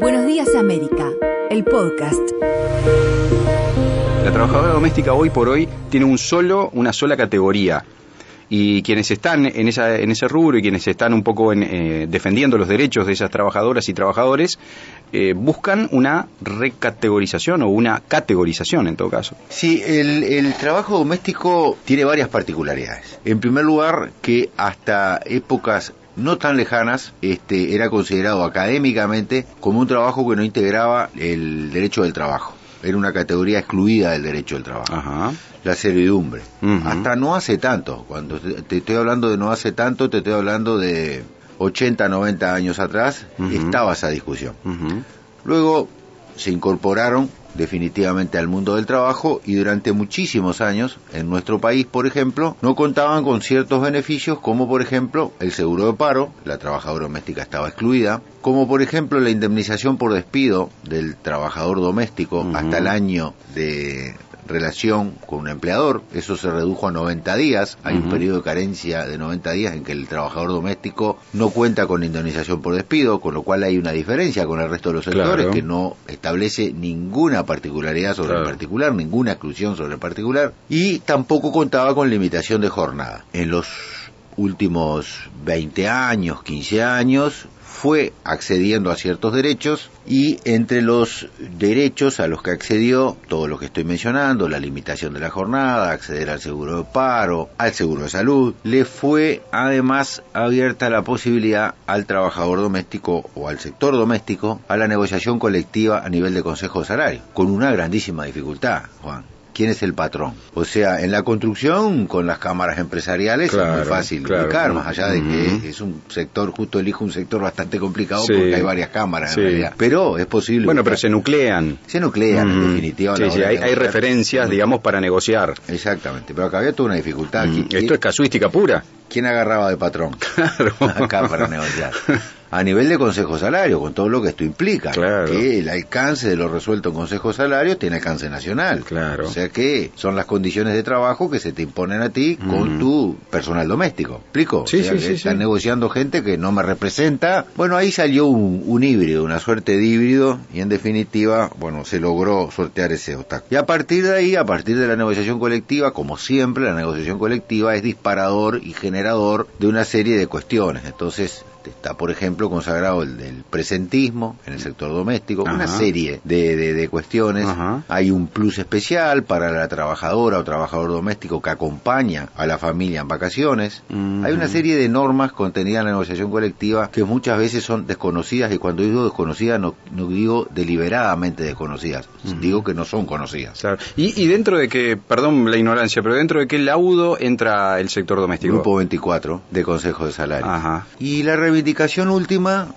Buenos días América, el podcast. La trabajadora doméstica hoy por hoy tiene un solo, una sola categoría. Y quienes están en, esa, en ese rubro y quienes están un poco en, eh, defendiendo los derechos de esas trabajadoras y trabajadores eh, buscan una recategorización o una categorización en todo caso. Sí, el, el trabajo doméstico tiene varias particularidades. En primer lugar, que hasta épocas no tan lejanas, este, era considerado académicamente como un trabajo que no integraba el derecho del trabajo. Era una categoría excluida del derecho del trabajo. Ajá. La servidumbre. Hasta no hace tanto. Cuando te estoy hablando de no hace tanto, te estoy hablando de 80, 90 años atrás, estaba esa discusión. Luego se incorporaron definitivamente al mundo del trabajo y durante muchísimos años en nuestro país, por ejemplo, no contaban con ciertos beneficios como por ejemplo el seguro de paro, la trabajadora doméstica estaba excluida, como por ejemplo la indemnización por despido del trabajador doméstico hasta el año de relación con un empleador, eso se redujo a 90 días, hay un periodo de carencia de 90 días en que el trabajador doméstico no cuenta con indemnización por despido, con lo cual hay una diferencia con el resto de los sectores Claro. que no establece ninguna particularidad sobre Claro. el particular, ninguna exclusión sobre el particular, y tampoco contaba con limitación de jornada. En los últimos 20 años, 15 años, fue accediendo a ciertos derechos y entre los derechos a los que accedió, todo lo que estoy mencionando, la limitación de la jornada, acceder al seguro de paro, al seguro de salud, le fue además abierta la posibilidad al trabajador doméstico o al sector doméstico a la negociación colectiva a nivel de consejo de salario, con una grandísima dificultad, Juan. ¿Quién es el patrón? O sea, en la construcción, con las cámaras empresariales, es muy fácil claro. ubicar, más allá de que es un sector, justo elijo un sector bastante complicado Sí. porque hay varias cámaras Sí. en realidad. Pero es posible. Bueno, pero se nuclean. se nuclean en Mm. definitiva. Sí, sí, de hay, referencias, digamos, para negociar. Exactamente, pero acá había toda una dificultad. ¿Qui- Esto es casuística pura. ¿Quién agarraba de patrón? Claro. acá para negociar. A nivel de Consejo Salario, con todo lo que esto implica, Claro. que el alcance de lo resuelto en Consejo Salario tiene alcance nacional. Claro. O sea que son las condiciones de trabajo que se te imponen a ti con Mm. tu personal doméstico. ¿Explico? Sí, o sea, sí, que sí, están negociando gente que no me representa. Bueno, ahí salió un, un híbrido, una suerte de híbrido, y en definitiva, bueno, se logró sortear ese obstáculo. Y a partir de ahí, a partir de la negociación colectiva, como siempre, la negociación colectiva es disparador y generador de una serie de cuestiones. Entonces, está, por ejemplo, consagrado el del presentismo en el sector doméstico, una serie de, de- de cuestiones. Ajá. Hay un plus especial para la trabajadora o trabajador doméstico que acompaña a la familia en vacaciones. Mm. Hay una serie de normas contenidas en la negociación colectiva que muchas veces son desconocidas y cuando digo desconocidas no, no digo deliberadamente desconocidas, digo que no son conocidas. Claro. Y, y dentro de que, perdón la ignorancia, pero dentro de qué laudo entra el sector doméstico. Grupo 24 de Consejo de Salario. Ajá. Y la reivindicación última,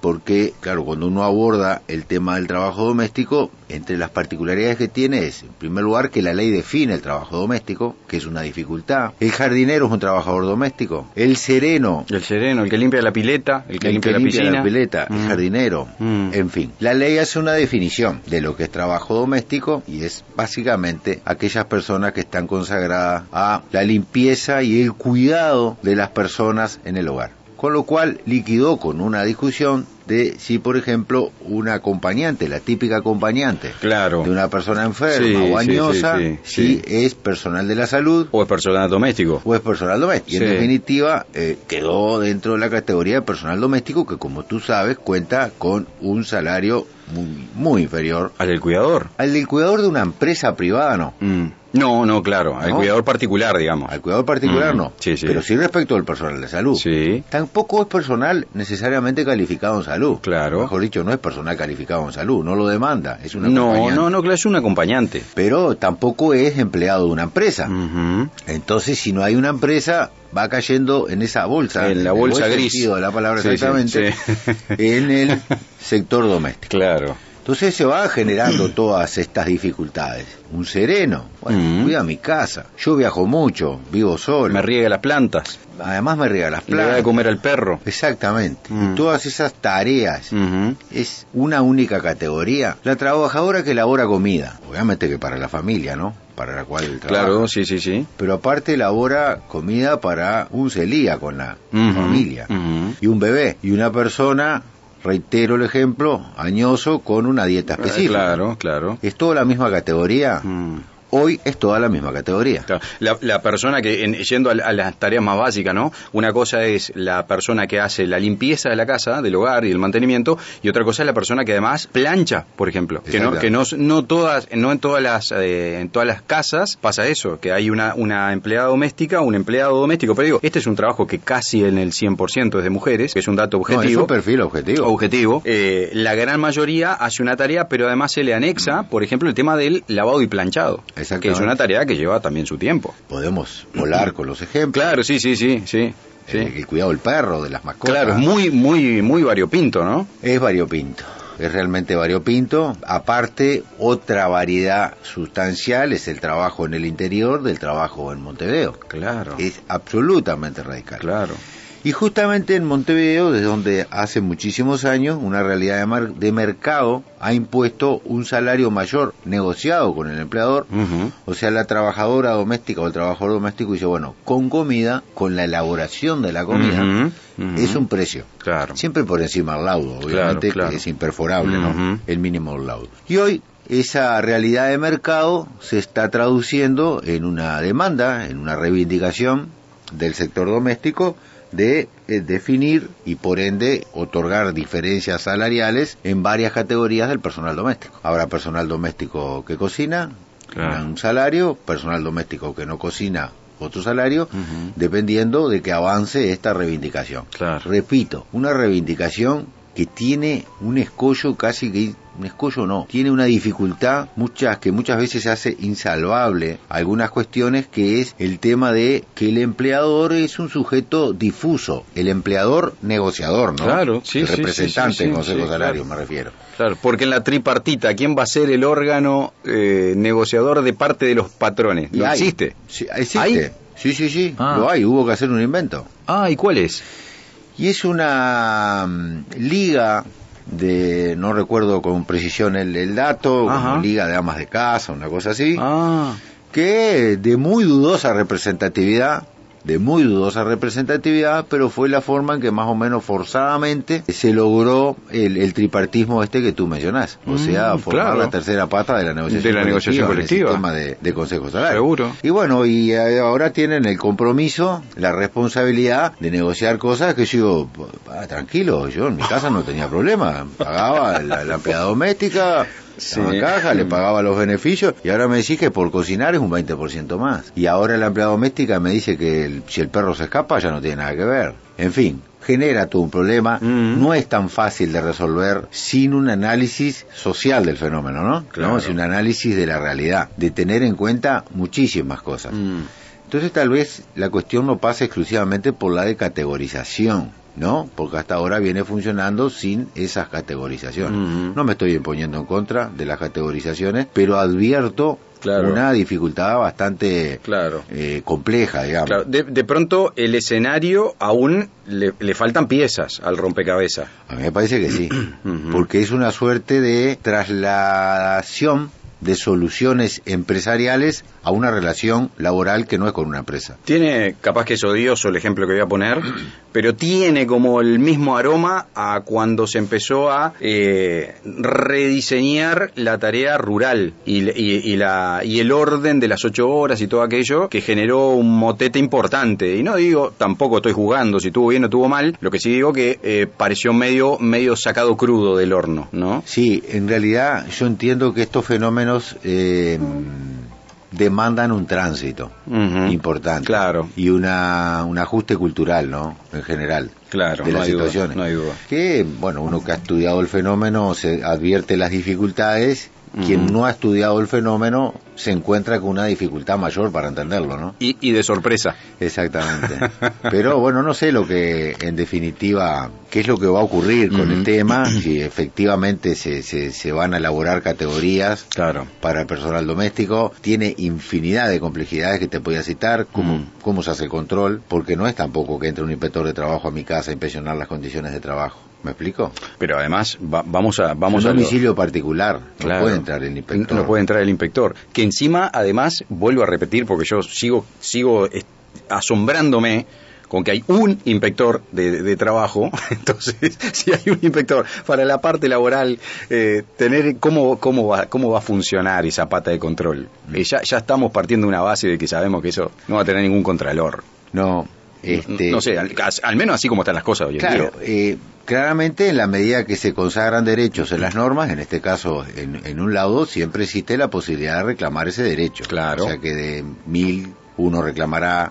porque, claro, cuando uno aborda el tema del trabajo doméstico, entre las particularidades que tiene es, en primer lugar, que la ley define el trabajo doméstico, que es una dificultad. El jardinero es un trabajador doméstico. El sereno, El sereno, el que limpia la pileta, el que el limpia que la limpia piscina. la pileta, el Mm. jardinero, Mm. en fin. La ley hace una definición de lo que es trabajo doméstico y es básicamente aquellas personas que están consagradas a la limpieza y el cuidado de las personas en el hogar. Con lo cual liquidó con una discusión de si, por ejemplo, una acompañante, la típica acompañante Claro. de una persona enferma Sí, o añosa, sí, sí, si es personal de la salud O es personal doméstico. o es personal doméstico. Y en definitiva, eh, quedó dentro de la categoría de personal doméstico que, como tú sabes, cuenta con un salario muy, muy inferior Al del cuidador. al del cuidador de una empresa privada, no. Mm. No, no, claro. Al cuidador particular, digamos. Al cuidador particular, Mm, no. sí, sí. Pero sí respecto al personal de salud. Sí. Tampoco es personal necesariamente calificado en salud. Claro. Mejor dicho, no es personal calificado en salud, no lo demanda, es una No, acompañante. no, no, claro, es un acompañante. Pero tampoco es empleado de una empresa. Ujú. Entonces, si no hay una empresa, va cayendo en esa bolsa. En la el bolsa gris. la palabra Sí, sí, exactamente. sí. En el sector doméstico. Claro. Entonces se van generando todas estas dificultades. Un sereno, bueno, Mm. cuida mi casa. Yo viajo mucho, vivo solo. Me riega las plantas. Además me riega las Le da de plantas. comer al perro. Exactamente. Mm. Y todas esas tareas es una única categoría. La trabajadora que elabora comida, obviamente que para la familia, ¿no? Para la cual el trabajo. Claro, sí, sí, sí. Pero aparte elabora comida para un celíaco con la familia y un bebé y una persona reitero el ejemplo, añoso con una dieta Eh, específica. claro, claro. ¿Es toda la misma categoría? Mm. Hoy es toda la misma categoría. La, la persona que, en- yendo a, la- a las tareas más básicas, ¿no? Una cosa es la persona que hace la limpieza de la casa, del hogar y el mantenimiento, y otra cosa es la persona que además plancha, por ejemplo. Que no, que no, no todas, no en todas las, eh, en todas las casas pasa eso, que hay una, una empleada doméstica, un empleado doméstico. Pero digo, este es un trabajo que casi en el 100% es de mujeres, que es un dato No, objetivo. es un perfil objetivo. objetivo. Eh, la gran mayoría hace una tarea, pero además se le anexa, por ejemplo, el tema del lavado y planchado, que es una tarea que lleva también su tiempo. Podemos volar con los ejemplos. Claro, sí, sí, sí, sí. sí. El, el cuidado del perro, de las mascotas. Claro, es muy, muy, muy variopinto, ¿no? Es variopinto. Es realmente variopinto. Aparte, otra variedad sustancial es el trabajo en el interior del trabajo en Montevideo. Claro, Es absolutamente radical. claro. Y justamente en Montevideo, desde donde hace muchísimos años una realidad de, mar- de mercado ha impuesto un salario mayor negociado con el empleador. O sea, la trabajadora doméstica o el trabajador doméstico dice, bueno, con comida, con la elaboración de la comida, es un precio. Claro. Siempre por encima del laudo, obviamente, claro. que es imperforable, ¿no? El mínimo del laudo. Y hoy esa realidad de mercado se está traduciendo en una demanda, en una reivindicación del sector doméstico de eh, definir y por ende otorgar diferencias salariales en varias categorías del personal doméstico. Habrá personal doméstico que cocina, Claro. un salario, personal doméstico que no cocina, otro salario, dependiendo de que avance esta reivindicación. Claro. Repito, una reivindicación que tiene un escollo casi que un escollo no, tiene una dificultad muchas que muchas veces se hace insalvable algunas cuestiones que es el tema de que el empleador es un sujeto difuso, el empleador negociador, ¿no? Claro, sí, el sí, sí, representante sí, sí, del Consejo Salario, claro. me refiero. Claro, porque en la tripartita, ¿quién va a ser el órgano eh, negociador de parte de los patrones? Y ¿No hay. existe? Sí, existe. ¿Hay? Sí, sí, sí, Ah. lo hay, hubo que hacer un invento. Ah, ¿y cuál es? Y es una mm, liga de, no recuerdo con precisión el, el dato, Ajá. liga de amas de casa, una cosa así, Ah, que de muy dudosa representatividad, de muy dudosa representatividad, pero fue la forma en que más o menos forzadamente se logró el, el tripartismo este que tú mencionás, o Mm, sea, formar claro. la tercera pata de la negociación De la negociación en el colectiva. sistema de, de Consejo Salario. Seguro. Y bueno, y eh, ahora tienen el compromiso, la responsabilidad de negociar cosas que yo digo, "Ah, tranquilo, yo en mi casa no tenía problema, pagaba la, la empleada doméstica, Sí. la caja, le pagaba los beneficios y ahora me decís que por cocinar es un 20% más. Y ahora la empleada doméstica me dice que el- si el perro se escapa ya no tiene nada que ver. En fin, genera todo un problema, Mm. no es tan fácil de resolver sin un análisis social del fenómeno, ¿no? Claro. ¿No? Sin un análisis de la realidad, de tener en cuenta muchísimas cosas. mm, Entonces tal vez la cuestión no pasa exclusivamente por la de categorización, ¿no? Porque hasta ahora viene funcionando sin esas categorizaciones. No me estoy imponiendo en contra de las categorizaciones, pero advierto Claro. una dificultad bastante claro. eh, compleja, digamos. Claro, de, de pronto el escenario aún le, le faltan piezas al rompecabezas. A mí me parece que sí, porque es una suerte de trasladación de soluciones empresariales a una relación laboral que no es con una empresa. Tiene, capaz que es odioso el ejemplo que voy a poner, pero tiene como el mismo aroma a cuando se empezó a eh, rediseñar la tarea rural y, y- y la, y el orden de las ocho horas y todo aquello que generó un motete importante. Y no digo, tampoco estoy jugando si estuvo bien o estuvo mal, lo que sí digo que eh, pareció medio, medio sacado crudo del horno, ¿no? Sí, en realidad yo entiendo que estos fenómenos eh, demandan un tránsito importante Claro. y una, un ajuste cultural, ¿no? En general. Claro, de no las hay duda, situaciones. no hay duda. Que, bueno, uno que ha estudiado el fenómeno se advierte las dificultades. Quien no ha estudiado el fenómeno se encuentra con una dificultad mayor para entenderlo, ¿no? Y, y de sorpresa. Exactamente. Pero bueno, no sé lo que, en definitiva, qué es lo que va a ocurrir con el tema, si efectivamente se, se, se van a elaborar categorías Claro. para el personal doméstico. Tiene infinidad de complejidades que te podía citar, cómo, Mm. cómo se hace el control, porque no es tampoco que entre un inspector de trabajo a mi casa a inspeccionar las condiciones de trabajo. ¿Me explico? Pero además, va- vamos a... Vamos un lo- domicilio particular, Claro. no puede entrar el inspector. No puede entrar el inspector. Que encima, además, vuelvo a repetir porque yo sigo, sigo asombrándome con que hay un inspector de, trabajo, entonces si hay un inspector para la parte laboral, eh, tener cómo, cómo, va, cómo va a funcionar esa pata de control. Eh, ya, ya estamos partiendo de una base de que sabemos que eso no va a tener ningún contralor. No, este, no, sé, al, menos así como están las cosas hoy en claro, Eh, claramente, en la medida que se consagran derechos en las normas, en este caso en, un laudo, siempre existe la posibilidad de reclamar ese derecho. Claro. O sea que de mil uno reclamará,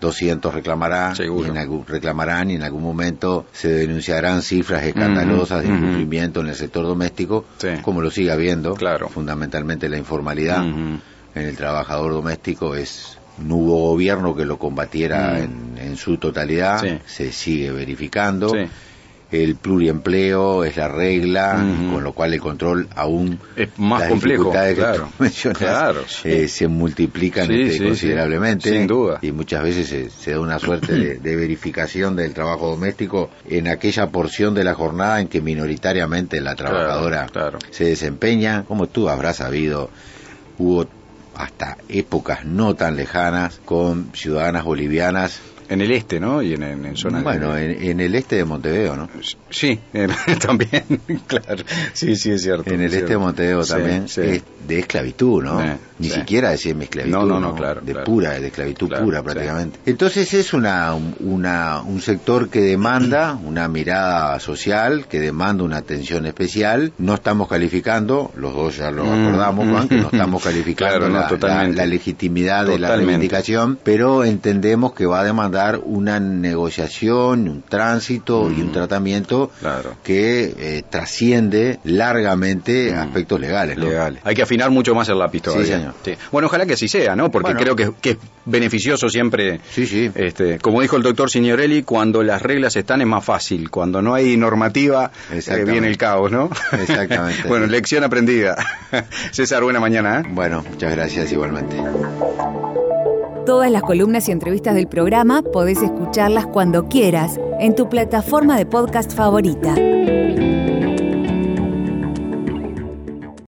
200 reclamará, y en algún, reclamarán y en algún momento se denunciarán cifras escandalosas de incumplimiento en el sector doméstico, como lo sigue habiendo. Claro. Fundamentalmente la informalidad en el trabajador doméstico es no hubo gobierno que lo combatiera mm. en, su totalidad, se sigue verificando. El pluriempleo es la regla, con lo cual el control aún es más complejo. claro, claro, eh, se multiplican este, considerablemente. Sin duda. Y muchas veces se, da una suerte de, verificación del trabajo doméstico en aquella porción de la jornada en que minoritariamente la trabajadora se desempeña. Como tú habrás sabido, hubo hasta épocas no tan lejanas con ciudadanas bolivianas en el este, ¿no? Y en, en, zona Bueno, en, el este de Montevideo, ¿no? Sí, también, claro. Sí, sí, es cierto. En el este de Montevideo también Es de esclavitud, ¿no? Ni siquiera decirme esclavitud. No, no, no, claro. De pura, de esclavitud pura prácticamente. Entonces es una, una, un sector que demanda una mirada social, que demanda una atención especial. No estamos calificando, los dos ya lo mm, acordamos, Juan, que no estamos calificando la, legitimidad de la reivindicación, pero entendemos que va a demandar una negociación, un tránsito y un mm. tratamiento que eh, trasciende largamente mm. aspectos legales, Hay que afinar mucho más el lápiz todavía. Bueno, ojalá que así sea, ¿no? Porque creo que, es beneficioso siempre. Sí, sí. Este, como dijo el doctor Signorelli, cuando las reglas están es más fácil. Cuando no hay normativa, eh, viene el caos, ¿no? Exactamente. bueno, lección aprendida. César, buena mañana. ¿eh? Bueno, muchas gracias igualmente. Todas las columnas y entrevistas del programa podés escucharlas cuando quieras en tu plataforma de podcast favorita.